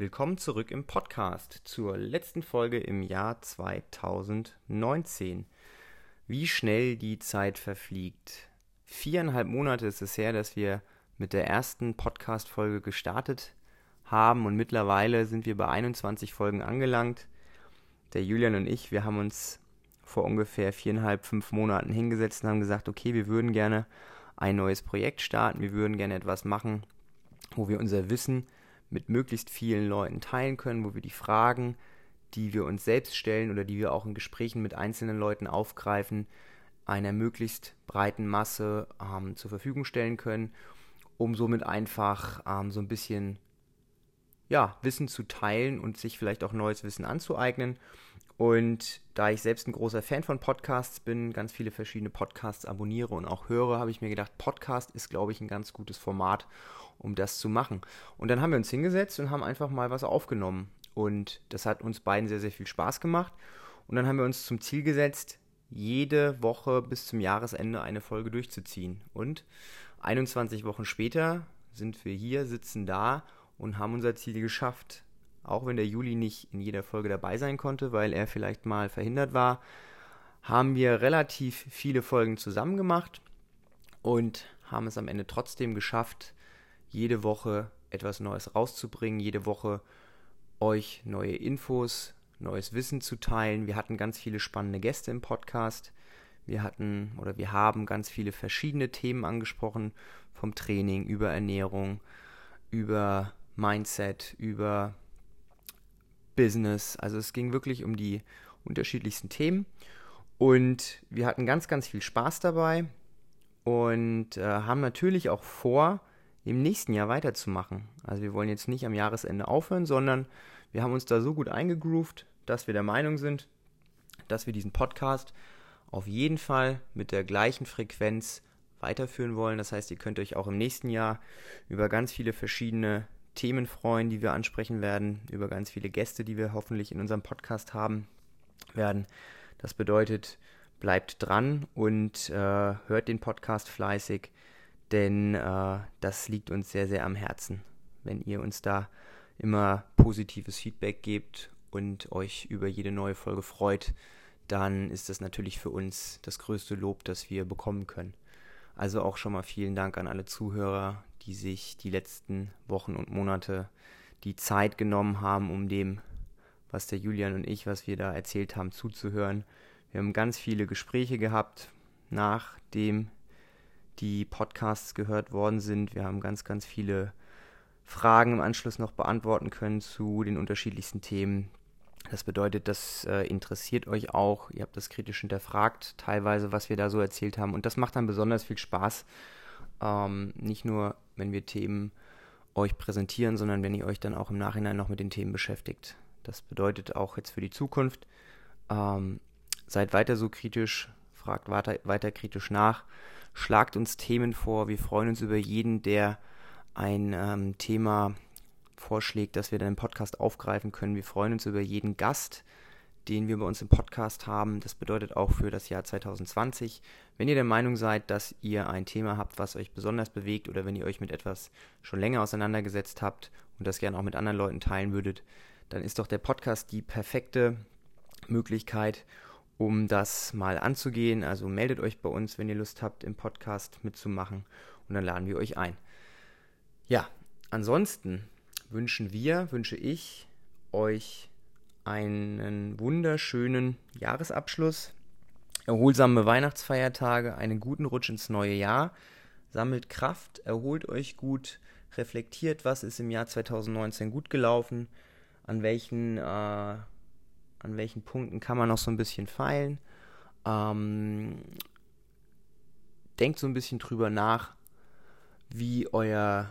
Willkommen zurück im Podcast zur letzten Folge im Jahr 2019. Wie schnell die Zeit verfliegt. Viereinhalb Monate ist es her, dass wir mit der ersten Podcast-Folge gestartet haben und mittlerweile sind wir bei 21 Folgen angelangt. Der Julian und ich, wir haben uns vor ungefähr viereinhalb, fünf Monaten hingesetzt und haben gesagt, okay, wir würden gerne ein neues Projekt starten, wir würden gerne etwas machen, wo wir unser Wissen mit möglichst vielen Leuten teilen können, wo wir die Fragen, die wir uns selbst stellen oder die wir auch in Gesprächen mit einzelnen Leuten aufgreifen, einer möglichst breiten Masse ähm, zur Verfügung stellen können, um somit einfach ähm, so ein bisschen ja, Wissen zu teilen und sich vielleicht auch neues Wissen anzueignen. Und da ich selbst ein großer Fan von Podcasts bin, ganz viele verschiedene Podcasts abonniere und auch höre, habe ich mir gedacht, Podcast ist, glaube ich, ein ganz gutes Format, um das zu machen. Und dann haben wir uns hingesetzt und haben einfach mal was aufgenommen. Und das hat uns beiden sehr, sehr viel Spaß gemacht. Und dann haben wir uns zum Ziel gesetzt, jede Woche bis zum Jahresende eine Folge durchzuziehen. Und 21 Wochen später sind wir hier, sitzen da und haben unser Ziel geschafft. Auch wenn der Juli nicht in jeder Folge dabei sein konnte, weil er vielleicht mal verhindert war, haben wir relativ viele Folgen zusammen gemacht und haben es am Ende trotzdem geschafft, jede Woche etwas Neues rauszubringen, jede Woche euch neue Infos, neues Wissen zu teilen. Wir hatten ganz viele spannende Gäste im Podcast. Wir hatten oder wir haben ganz viele verschiedene Themen angesprochen, vom Training über Ernährung, über Mindset, über Business. Also es ging wirklich um die unterschiedlichsten Themen. Und wir hatten ganz, ganz viel Spaß dabei und äh, haben natürlich auch vor, im nächsten Jahr weiterzumachen. Also wir wollen jetzt nicht am Jahresende aufhören, sondern wir haben uns da so gut eingegroovt, dass wir der Meinung sind, dass wir diesen Podcast auf jeden Fall mit der gleichen Frequenz weiterführen wollen. Das heißt, ihr könnt euch auch im nächsten Jahr über ganz viele verschiedene Themen freuen, die wir ansprechen werden, über ganz viele Gäste, die wir hoffentlich in unserem Podcast haben werden. Das bedeutet, bleibt dran und äh, hört den Podcast fleißig denn äh, das liegt uns sehr, sehr am Herzen, wenn ihr uns da immer positives Feedback gebt und euch über jede neue Folge freut, dann ist das natürlich für uns das größte Lob, das wir bekommen können. Also auch schon mal vielen Dank an alle Zuhörer, die sich die letzten Wochen und Monate die Zeit genommen haben, um dem, was der Julian und ich, was wir da erzählt haben, zuzuhören. Wir haben ganz viele Gespräche gehabt, nachdem die Podcasts gehört worden sind. Wir haben ganz, ganz viele Fragen im Anschluss noch beantworten können zu den unterschiedlichsten Themen. Das bedeutet, das äh, interessiert euch auch. Ihr habt das kritisch hinterfragt, teilweise, was wir da so erzählt haben. Und das macht dann besonders viel Spaß. Ähm, nicht nur, wenn wir Themen euch präsentieren, sondern wenn ihr euch dann auch im Nachhinein noch mit den Themen beschäftigt. Das bedeutet auch jetzt für die Zukunft, ähm, seid weiter so kritisch, fragt weiter, weiter kritisch nach schlagt uns Themen vor. Wir freuen uns über jeden, der ein ähm, Thema vorschlägt, das wir dann Podcast aufgreifen können. Wir freuen uns über jeden Gast, den wir bei uns im Podcast haben. Das bedeutet auch für das Jahr 2020. Wenn ihr der Meinung seid, dass ihr ein Thema habt, was euch besonders bewegt oder wenn ihr euch mit etwas schon länger auseinandergesetzt habt und das gerne auch mit anderen Leuten teilen würdet, dann ist doch der Podcast die perfekte Möglichkeit, um das mal anzugehen. Also meldet euch bei uns, wenn ihr Lust habt, im Podcast mitzumachen und dann laden wir euch ein. Ja, ansonsten wünschen wir, wünsche ich euch einen wunderschönen Jahresabschluss, erholsame Weihnachtsfeiertage, einen guten Rutsch ins neue Jahr, sammelt Kraft, erholt euch gut, reflektiert, was ist im Jahr 2019 gut gelaufen, an welchen äh, an welchen Punkten kann man noch so ein bisschen feilen. Ähm, denkt so ein bisschen drüber nach, wie euer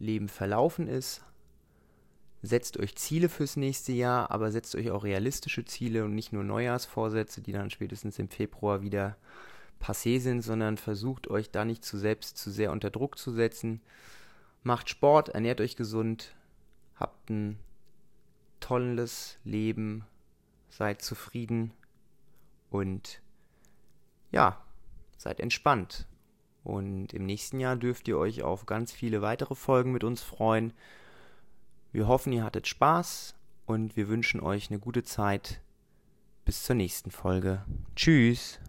Leben verlaufen ist. Setzt euch Ziele fürs nächste Jahr, aber setzt euch auch realistische Ziele und nicht nur Neujahrsvorsätze, die dann spätestens im Februar wieder passé sind, sondern versucht euch da nicht zu selbst zu sehr unter Druck zu setzen. Macht Sport, ernährt euch gesund, habt ein tolles Leben, seid zufrieden und ja, seid entspannt. Und im nächsten Jahr dürft ihr euch auf ganz viele weitere Folgen mit uns freuen. Wir hoffen, ihr hattet Spaß und wir wünschen euch eine gute Zeit. Bis zur nächsten Folge. Tschüss.